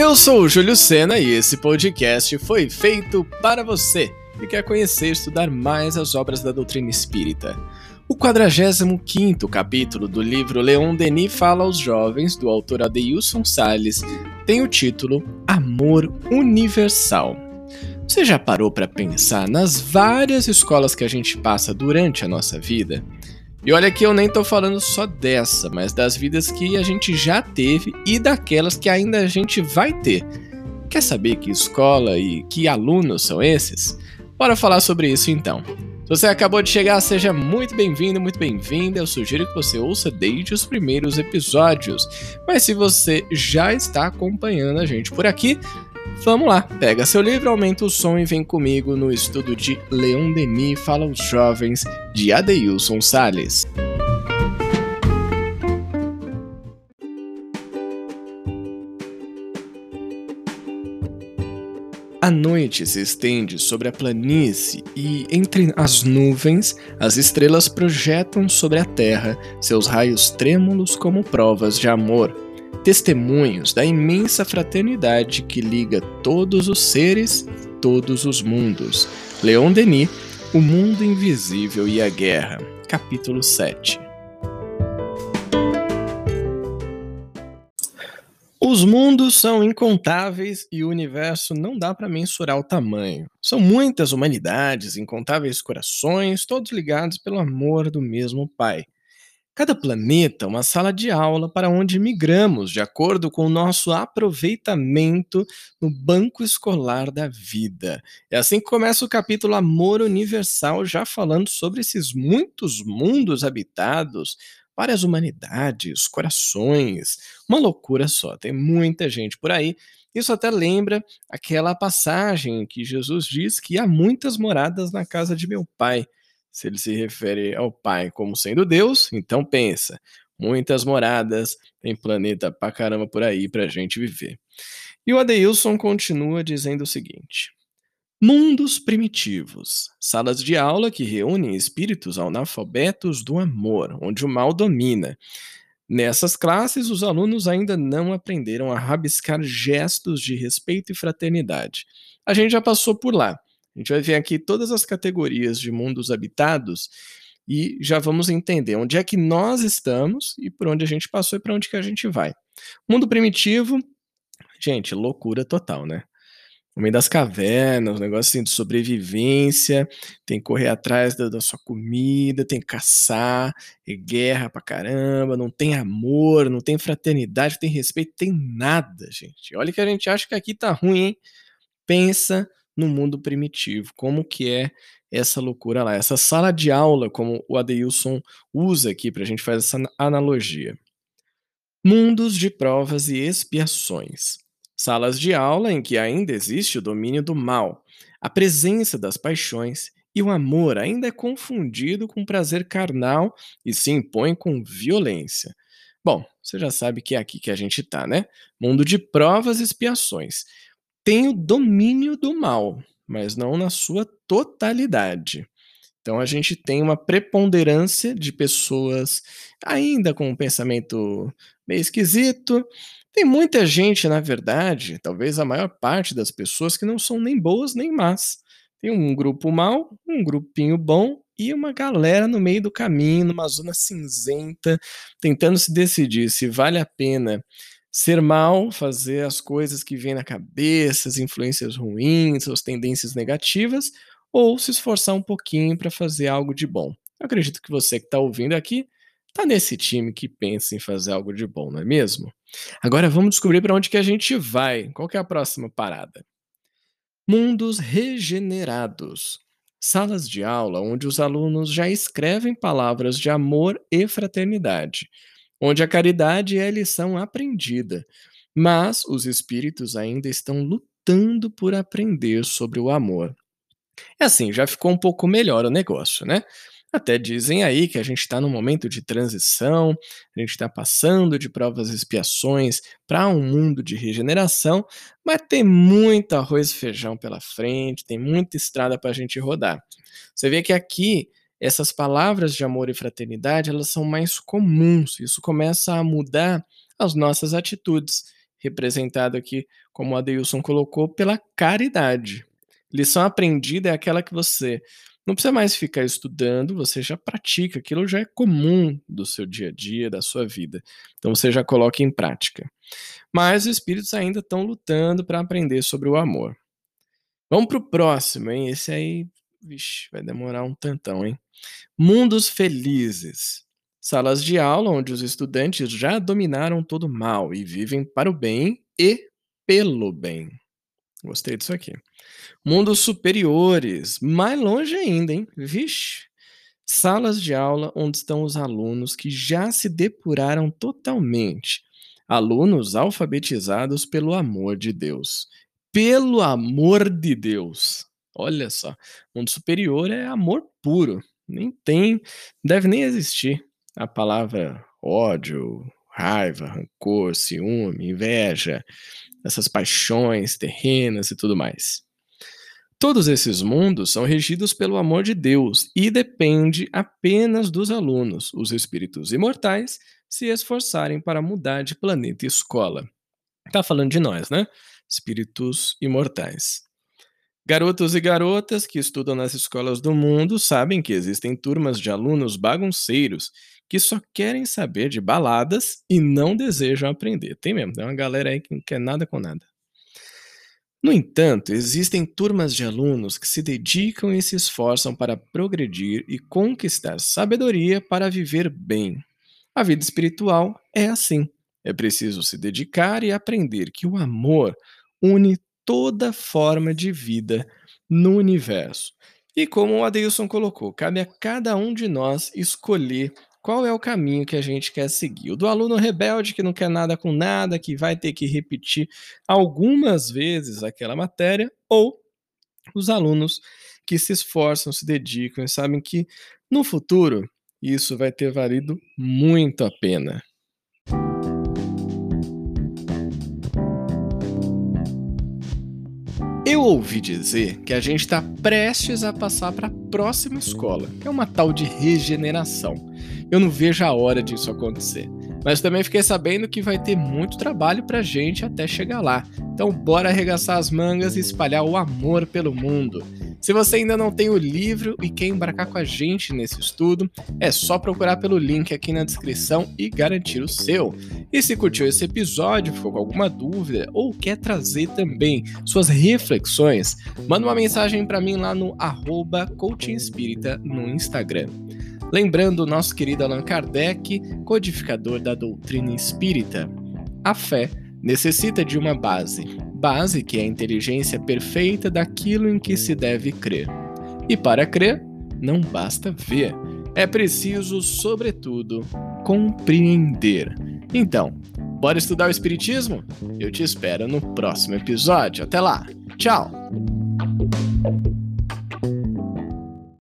Eu sou o Júlio Sena e esse podcast foi feito para você que quer conhecer e estudar mais as obras da doutrina espírita. O 45 capítulo do livro Leon Denis fala aos jovens, do autor Adeilson Salles, tem o título Amor Universal. Você já parou para pensar nas várias escolas que a gente passa durante a nossa vida? E olha que eu nem tô falando só dessa, mas das vidas que a gente já teve e daquelas que ainda a gente vai ter. Quer saber que escola e que alunos são esses? Bora falar sobre isso então. Se você acabou de chegar, seja muito bem-vindo, muito bem-vinda. Eu sugiro que você ouça desde os primeiros episódios. Mas se você já está acompanhando a gente por aqui, Vamos lá, pega seu livro, aumenta o som e vem comigo no estudo de Leon Denis. Fala aos Jovens, de Adeilson Sales. A noite se estende sobre a planície e, entre as nuvens, as estrelas projetam sobre a terra. Seus raios trêmulos como provas de amor testemunhos da imensa fraternidade que liga todos os seres, todos os mundos. Leon Denis, O Mundo Invisível e a Guerra, capítulo 7. Os mundos são incontáveis e o universo não dá para mensurar o tamanho. São muitas humanidades, incontáveis corações, todos ligados pelo amor do mesmo Pai. Cada planeta uma sala de aula para onde migramos de acordo com o nosso aproveitamento no banco escolar da vida. É assim que começa o capítulo Amor Universal, já falando sobre esses muitos mundos habitados, várias humanidades, corações, uma loucura só, tem muita gente por aí. Isso até lembra aquela passagem que Jesus diz que há muitas moradas na casa de meu pai. Se ele se refere ao Pai como sendo Deus, então pensa, muitas moradas, tem planeta pra caramba por aí pra gente viver. E o Adeilson continua dizendo o seguinte: Mundos primitivos, salas de aula que reúnem espíritos analfabetos do amor, onde o mal domina. Nessas classes, os alunos ainda não aprenderam a rabiscar gestos de respeito e fraternidade. A gente já passou por lá. Gente vai ver aqui todas as categorias de mundos habitados e já vamos entender onde é que nós estamos e por onde a gente passou e para onde que a gente vai. Mundo primitivo, gente, loucura total, né? Homem das cavernas, um negócio assim de sobrevivência, tem que correr atrás da, da sua comida, tem que caçar, é guerra pra caramba, não tem amor, não tem fraternidade, não tem respeito, tem nada, gente. Olha que a gente acha que aqui tá ruim, hein? Pensa no mundo primitivo. Como que é essa loucura lá? Essa sala de aula, como o Adeilson usa aqui para a gente fazer essa analogia. Mundos de provas e expiações. Salas de aula em que ainda existe o domínio do mal, a presença das paixões e o amor ainda é confundido com prazer carnal e se impõe com violência. Bom, você já sabe que é aqui que a gente está, né? Mundo de provas e expiações tem o domínio do mal, mas não na sua totalidade. Então a gente tem uma preponderância de pessoas ainda com um pensamento meio esquisito. Tem muita gente, na verdade, talvez a maior parte das pessoas que não são nem boas nem más. Tem um grupo mal, um grupinho bom e uma galera no meio do caminho, numa zona cinzenta, tentando se decidir se vale a pena ser mal, fazer as coisas que vêm na cabeça, as influências ruins, as tendências negativas, ou se esforçar um pouquinho para fazer algo de bom. Eu acredito que você que está ouvindo aqui está nesse time que pensa em fazer algo de bom, não é mesmo? Agora vamos descobrir para onde que a gente vai. Qual é a próxima parada? Mundos regenerados. Salas de aula onde os alunos já escrevem palavras de amor e fraternidade onde a caridade é lição aprendida, mas os espíritos ainda estão lutando por aprender sobre o amor. É assim, já ficou um pouco melhor o negócio, né? Até dizem aí que a gente está num momento de transição, a gente está passando de provas e expiações para um mundo de regeneração, mas tem muito arroz e feijão pela frente, tem muita estrada para a gente rodar. Você vê que aqui essas palavras de amor e fraternidade, elas são mais comuns. Isso começa a mudar as nossas atitudes. representado aqui, como Adeilson colocou, pela caridade. Lição aprendida é aquela que você não precisa mais ficar estudando, você já pratica, aquilo já é comum do seu dia a dia, da sua vida. Então você já coloca em prática. Mas os espíritos ainda estão lutando para aprender sobre o amor. Vamos para o próximo, hein? Esse aí, vixe, vai demorar um tantão, hein? Mundos felizes. Salas de aula onde os estudantes já dominaram todo mal e vivem para o bem e pelo bem. Gostei disso aqui. Mundos superiores, mais longe ainda, hein? Vixe! Salas de aula onde estão os alunos que já se depuraram totalmente. Alunos alfabetizados pelo amor de Deus. Pelo amor de Deus! Olha só, mundo superior é amor puro. Nem tem, deve nem existir a palavra ódio, raiva, rancor, ciúme, inveja, essas paixões terrenas e tudo mais. Todos esses mundos são regidos pelo amor de Deus e depende apenas dos alunos, os espíritos imortais, se esforçarem para mudar de planeta e escola. Tá falando de nós, né? Espíritos imortais. Garotos e garotas que estudam nas escolas do mundo sabem que existem turmas de alunos bagunceiros que só querem saber de baladas e não desejam aprender. Tem mesmo, tem uma galera aí que não quer nada com nada. No entanto, existem turmas de alunos que se dedicam e se esforçam para progredir e conquistar sabedoria para viver bem. A vida espiritual é assim. É preciso se dedicar e aprender que o amor une toda forma de vida no universo. E como o Adeilson colocou, cabe a cada um de nós escolher qual é o caminho que a gente quer seguir? O do aluno rebelde que não quer nada com nada, que vai ter que repetir algumas vezes aquela matéria, ou os alunos que se esforçam, se dedicam e sabem que no futuro isso vai ter valido muito a pena. Eu ouvi dizer que a gente está prestes a passar para a próxima escola, que é uma tal de regeneração. Eu não vejo a hora disso acontecer. Mas também fiquei sabendo que vai ter muito trabalho pra gente até chegar lá. Então bora arregaçar as mangas e espalhar o amor pelo mundo. Se você ainda não tem o livro e quer embarcar com a gente nesse estudo, é só procurar pelo link aqui na descrição e garantir o seu. E se curtiu esse episódio, ficou com alguma dúvida ou quer trazer também suas reflexões, manda uma mensagem para mim lá no arroba no Instagram. Lembrando o nosso querido Allan Kardec, codificador da doutrina espírita. A fé necessita de uma base, base que é a inteligência perfeita daquilo em que se deve crer. E para crer, não basta ver, é preciso, sobretudo, compreender. Então, bora estudar o Espiritismo? Eu te espero no próximo episódio. Até lá! Tchau!